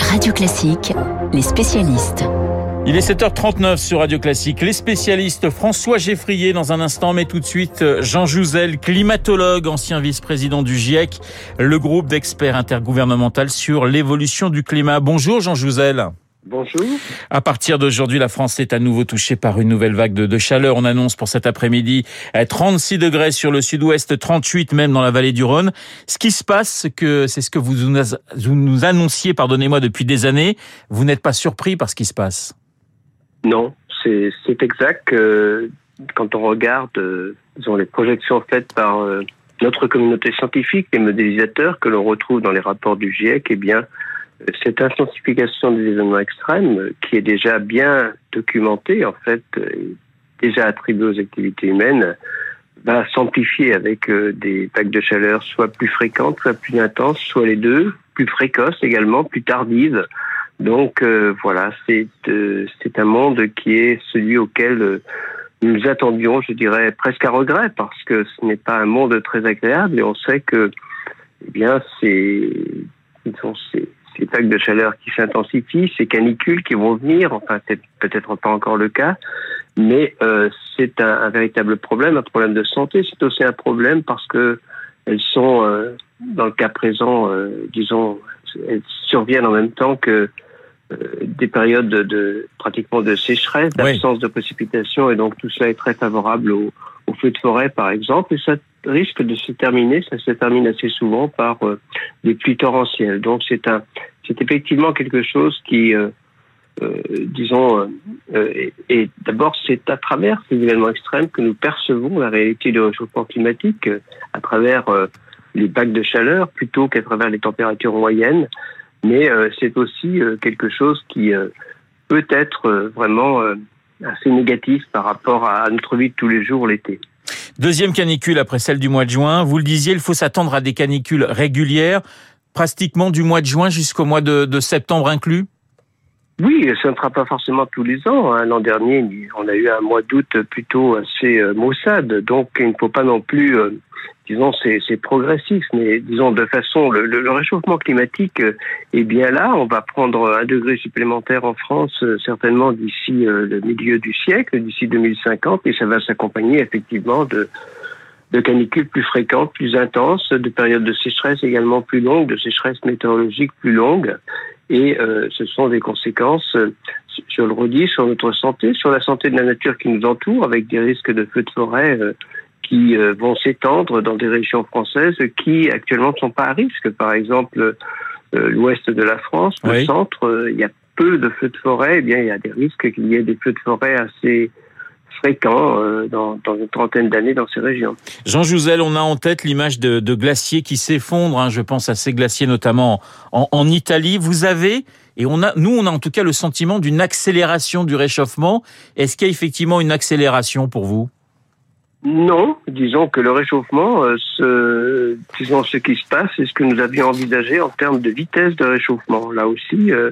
Radio Classique, les spécialistes. Il est 7h39 sur Radio Classique. Les spécialistes François Geffrier dans un instant, mais tout de suite Jean Jouzel, climatologue, ancien vice-président du GIEC, le groupe d'experts intergouvernemental sur l'évolution du climat. Bonjour Jean Jouzel. Bonjour. À partir d'aujourd'hui, la France est à nouveau touchée par une nouvelle vague de, chaleur. On annonce pour cet après-midi 36 degrés sur le sud-ouest, 38 même dans la vallée du Rhône. Ce qui se passe, que c'est ce que vous nous annonciez, pardonnez-moi, depuis des années. Vous n'êtes pas surpris par ce qui se passe? Non, c'est exact. quand on regarde, euh, disons, les projections faites par euh, notre communauté scientifique, les modélisateurs que l'on retrouve dans les rapports du GIEC, eh bien, cette intensification des événements extrêmes, qui est déjà bien documentée, en fait, déjà attribuée aux activités humaines, va s'amplifier avec euh, des vagues de chaleur soit plus fréquentes, soit plus intenses, soit les deux, plus précoces également, plus tardives. Donc euh, voilà, c'est euh, un monde qui est celui auquel nous attendions, je dirais, presque à regret, parce que ce n'est pas un monde très agréable et on sait que, eh bien, ces vagues de chaleur qui s'intensifient, ces canicules qui vont venir, enfin c'est peut-être pas encore le cas, mais euh, c'est un, véritable problème, un problème de santé. C'est aussi un problème parce que elles sont, euh, dans le cas présent, euh, disons, elles surviennent en même temps que des périodes de, pratiquement de sécheresse, d'absence de précipitation, et donc tout cela est très favorable aux, aux feux de forêt, par exemple, et ça risque de se terminer, ça se termine assez souvent par des pluies torrentielles. Donc c'est un, c'est effectivement quelque chose qui, euh, euh, disons, euh, et, d'abord c'est à travers ces événements extrêmes que nous percevons la réalité du réchauffement climatique, à travers les bacs de chaleur plutôt qu'à travers les températures moyennes. Mais c'est aussi quelque chose qui peut être vraiment assez négatif par rapport à notre vie de tous les jours l'été. Deuxième canicule après celle du mois de juin. Vous le disiez, il faut s'attendre à des canicules régulières pratiquement du mois de juin jusqu'au mois de, septembre inclus? Oui, ça ne sera pas forcément tous les ans. Hein. L'an dernier, on a eu un mois d'août plutôt assez euh, maussade, donc il ne faut pas non plus, euh, disons, c'est progressif, mais disons de façon, le, réchauffement climatique euh, est bien là. On va prendre un degré supplémentaire en France certainement d'ici le milieu du siècle, d'ici 2050, et ça va s'accompagner effectivement de de canicules plus fréquentes, plus intenses, de périodes de sécheresse également plus longues, de sécheresse météorologique plus longues. Et euh, ce sont des conséquences, je le redis, sur notre santé, sur la santé de la nature qui nous entoure, avec des risques de feux de forêt euh, qui euh, vont s'étendre dans des régions françaises qui actuellement ne sont pas à risque. Par exemple, l'ouest de la France, le centre, il y a peu de feux de forêt. Eh bien, il y a des risques qu'il y ait des feux de forêt assez fréquent euh, dans, une trentaine d'années dans ces régions. Jean Jouzel, on a en tête l'image de, glaciers qui s'effondrent. Hein, je pense à ces glaciers notamment en, Italie. Vous avez et on a, nous, on a en tout cas le sentiment d'une accélération du réchauffement. Est-ce qu'il y a effectivement une accélération pour vous? Non, disons que le réchauffement, euh, ce, disons ce qui se passe, c'est ce que nous avions envisagé en termes de vitesse de réchauffement. Là aussi, euh,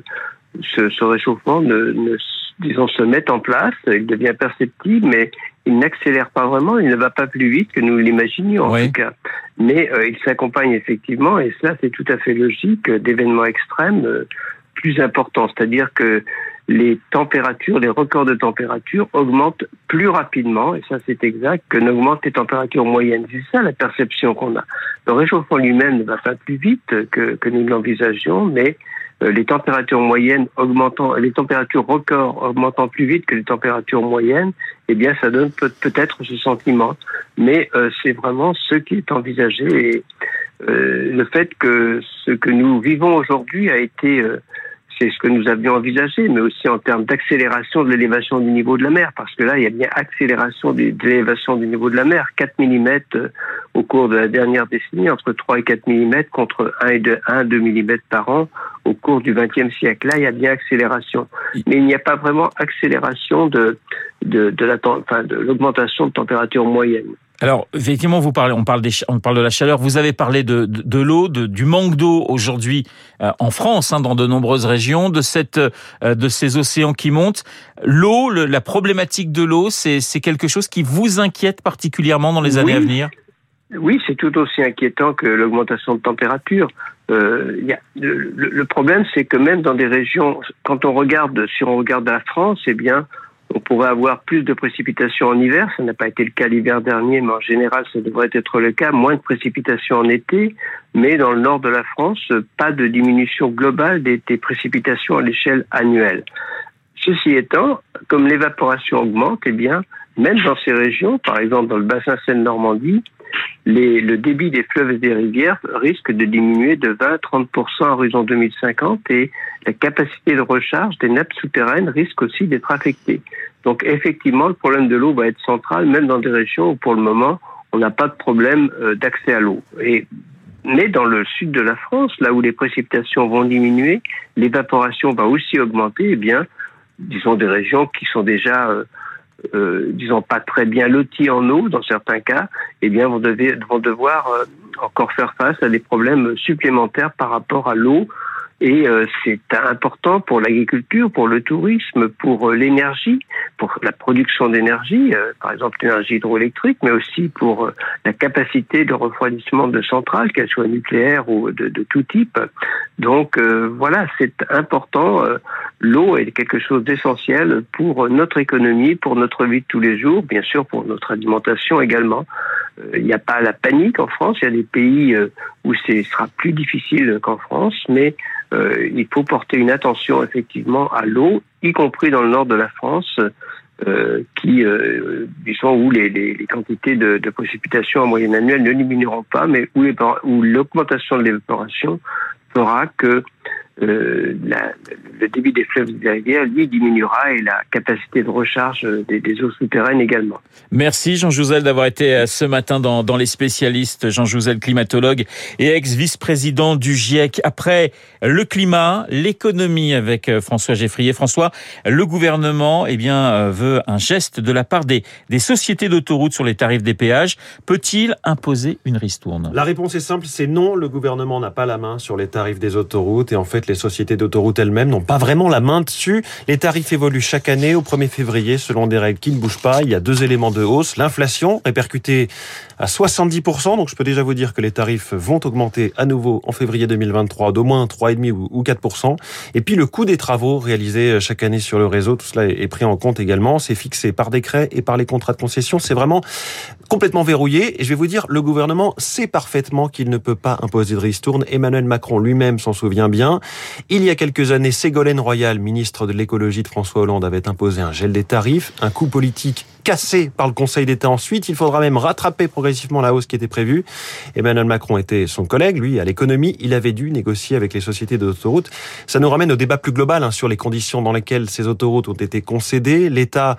ce, réchauffement ne, ne, disons, se met en place, il devient perceptible, mais il n'accélère pas vraiment, il ne va pas plus vite que nous l'imaginions en tout cas. Mais euh, il s'accompagne effectivement, et cela c'est tout à fait logique, d'événements extrêmes euh, plus importants. C'est-à-dire que les températures, les records de température augmentent plus rapidement, et ça c'est exact, que n'augmentent les températures moyennes. C'est ça la perception qu'on a. Le réchauffement lui-même ne va pas plus vite que, que nous l'envisagions, mais euh, les températures moyennes augmentant, les températures records augmentant plus vite que les températures moyennes, eh bien, ça donne peut-être ce sentiment. Mais euh, c'est vraiment ce qui est envisagé et euh, le fait que ce que nous vivons aujourd'hui a été c'est ce que nous avions envisagé, mais aussi en termes d'accélération de l'élévation du niveau de la mer, parce que là, il y a bien accélération de l'élévation du niveau de la mer, 4 mm euh, au cours de la dernière décennie, entre 3 et 4 mm contre 1 et 2, 1, 2 mm par an au cours du XXe siècle. Là, il y a bien accélération. Mais il n'y a pas vraiment accélération de, l'augmentation de température moyenne. Alors, effectivement, vous parlez, on parle, des, on parle de la chaleur. Vous avez parlé de, de, l'eau, du manque d'eau aujourd'hui euh, en France, hein, dans de nombreuses régions, de cette, euh, de ces océans qui montent. L'eau, la problématique de l'eau, c'est quelque chose qui vous inquiète particulièrement dans les années à venir? Oui, c'est tout aussi inquiétant que l'augmentation de température. Euh, y a, le, le, problème, c'est que même dans des régions, quand on regarde, si on regarde la France, eh bien, on pourrait avoir plus de précipitations en hiver. Ça n'a pas été le cas l'hiver dernier, mais en général, ça devrait être le cas. Moins de précipitations en été, mais dans le nord de la France, pas de diminution globale des, précipitations à l'échelle annuelle. Ceci étant, comme l'évaporation augmente, eh bien, même dans ces régions, par exemple dans le bassin Seine-Normandie, le débit des fleuves et des rivières risque de diminuer de 20-30% à horizon 2050 et la capacité de recharge des nappes souterraines risque aussi d'être affectée. Donc effectivement, le problème de l'eau va être central, même dans des régions où pour le moment, on n'a pas de problème euh, d'accès à l'eau. Et mais dans le sud de la France, là où les précipitations vont diminuer, l'évaporation va aussi augmenter. Eh bien, disons des régions qui sont déjà euh, disons pas très bien lotis en eau dans certains cas, eh bien vont, vont devoir euh, encore faire face à des problèmes supplémentaires par rapport à l'eau et euh, c'est important pour l'agriculture, pour le tourisme, pour euh, l'énergie, pour la production d'énergie, euh, par exemple l'énergie hydroélectrique, mais aussi pour la capacité de refroidissement de centrales, qu'elles soient nucléaires ou de, de tout type. Donc voilà, c'est important. L'eau est quelque chose d'essentiel pour notre économie, pour notre vie de tous les jours, bien sûr pour notre alimentation également. Il n'y a pas la panique en France. Il y a des pays où ce sera plus difficile qu'en France, mais euh, il faut porter une attention effectivement à l'eau, y compris dans le nord de la France, euh, qui, euh, disons, où les, les, les quantités de, de, précipitations en moyenne annuelle ne diminueront pas, mais où, où l'augmentation de l'évaporation fera que euh, la, le débit des fleuves et des rivières, lui, diminuera et la capacité de recharge des, des eaux souterraines également. Merci Jean Jouzel d'avoir été euh, ce matin dans, dans les spécialistes. Jean Jouzel, climatologue et ex-vice-président du GIEC. Après le climat, l'économie avec euh, François Geffrier. François, le gouvernement eh bien, veut un geste de la part des, des sociétés d'autoroutes sur les tarifs des péages. Peut-il imposer une ristourne? La réponse est simple, c'est non. Le gouvernement n'a pas la main sur les tarifs des autoroutes et en fait les sociétés d'autoroutes elles-mêmes n'ont pas vraiment la main dessus. Les tarifs évoluent chaque année au 1er février selon des règles qui ne bougent pas. Il y a deux éléments de hausse. L'inflation répercutée à 70%. Donc je peux déjà vous dire que les tarifs vont augmenter à nouveau en février 2023 d'au moins 3,5 ou 4%. Et puis le coût des travaux réalisés chaque année sur le réseau, tout cela est pris en compte également. C'est fixé par décret et par les contrats de concession. C'est vraiment complètement verrouillé. Et je vais vous dire, le gouvernement sait parfaitement qu'il ne peut pas imposer de ristourne. Emmanuel Macron lui-même s'en souvient bien. Il y a quelques années, Ségolène Royal, ministre de l'écologie de François Hollande, avait imposé un gel des tarifs, un coût politique cassé par le Conseil d'État ensuite. Il faudra même rattraper progressivement la hausse qui était prévue. Emmanuel Macron était son collègue, lui, à l'économie. Il avait dû négocier avec les sociétés d'autoroutes. Ça nous ramène au débat plus global hein, sur les conditions dans lesquelles ces autoroutes ont été concédées. L'État,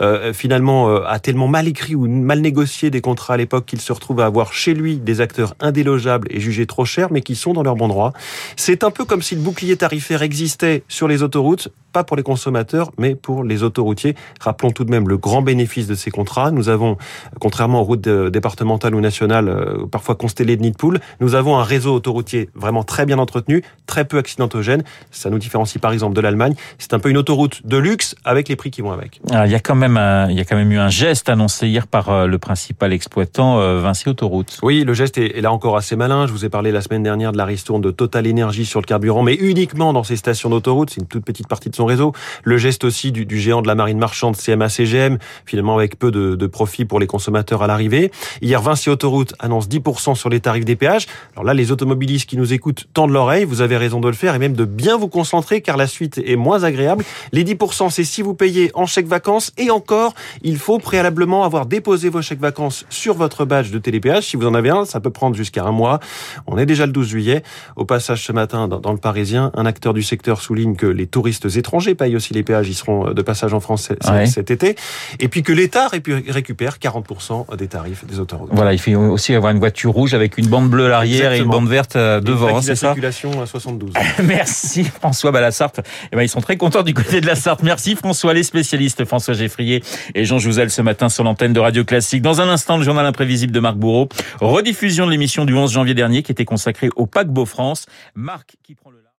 euh, finalement, euh, a tellement mal écrit ou mal négocié des contrats à l'époque qu'il se retrouve à avoir chez lui des acteurs indélogeables et jugés trop chers, mais qui sont dans leur bon droit. C'est un peu comme si le bouclier tarifaire existait sur les autoroutes pas pour les consommateurs, mais pour les autoroutiers. Rappelons tout de même le grand bénéfice de ces contrats. Nous avons, contrairement aux routes départementales ou nationales, euh, parfois constellées de nids de poules, nous avons un réseau autoroutier vraiment très bien entretenu, très peu accidentogène. Ça nous différencie par exemple de l'Allemagne. C'est un peu une autoroute de luxe avec les prix qui vont avec. il y a quand même, il y a quand même eu un geste annoncé hier par euh, le principal exploitant euh, Vinci Autoroute. Oui, le geste est, là encore assez malin. Je vous ai parlé la semaine dernière de la ristourne de Total Énergie sur le carburant, mais uniquement dans ces stations d'autoroute. C'est une toute petite partie de son réseau. Le geste aussi du, géant de la marine marchande CMA-CGM, finalement avec peu de, de profit pour les consommateurs à l'arrivée. Hier, Vinci Autoroute annonce 10% sur les tarifs des péages. Alors là, les automobilistes qui nous écoutent tendent l'oreille. Vous avez raison de le faire et même de bien vous concentrer car la suite est moins agréable. Les 10%, c'est si vous payez en chèque vacances et encore, il faut préalablement avoir déposé vos chèques vacances sur votre badge de télépéage. Si vous en avez un, ça peut prendre jusqu'à un mois. On est déjà le 12 juillet. Au passage ce matin, dans, dans le Parisien, un acteur du secteur souligne que les touristes étrangers payent aussi les péages, ils seront de passage en France cet été. Et puis que l'État récupère 40% des tarifs des autoroutes. Voilà, il faut aussi avoir une voiture rouge avec une bande bleue à l'arrière et une bande verte euh, devant, c'est ça circulation à 72. Merci François. La Sarthe, eh ben, ils sont très contents du côté de la Sarthe. Merci François, les spécialistes François Geffrier et Jean Jouzel ce matin sur l'antenne de Radio Classique. Dans un instant, le journal imprévisible de Marc Bourreau. Rediffusion de l'émission du 11 janvier dernier qui était consacrée au paquebot France. Marc qui prend le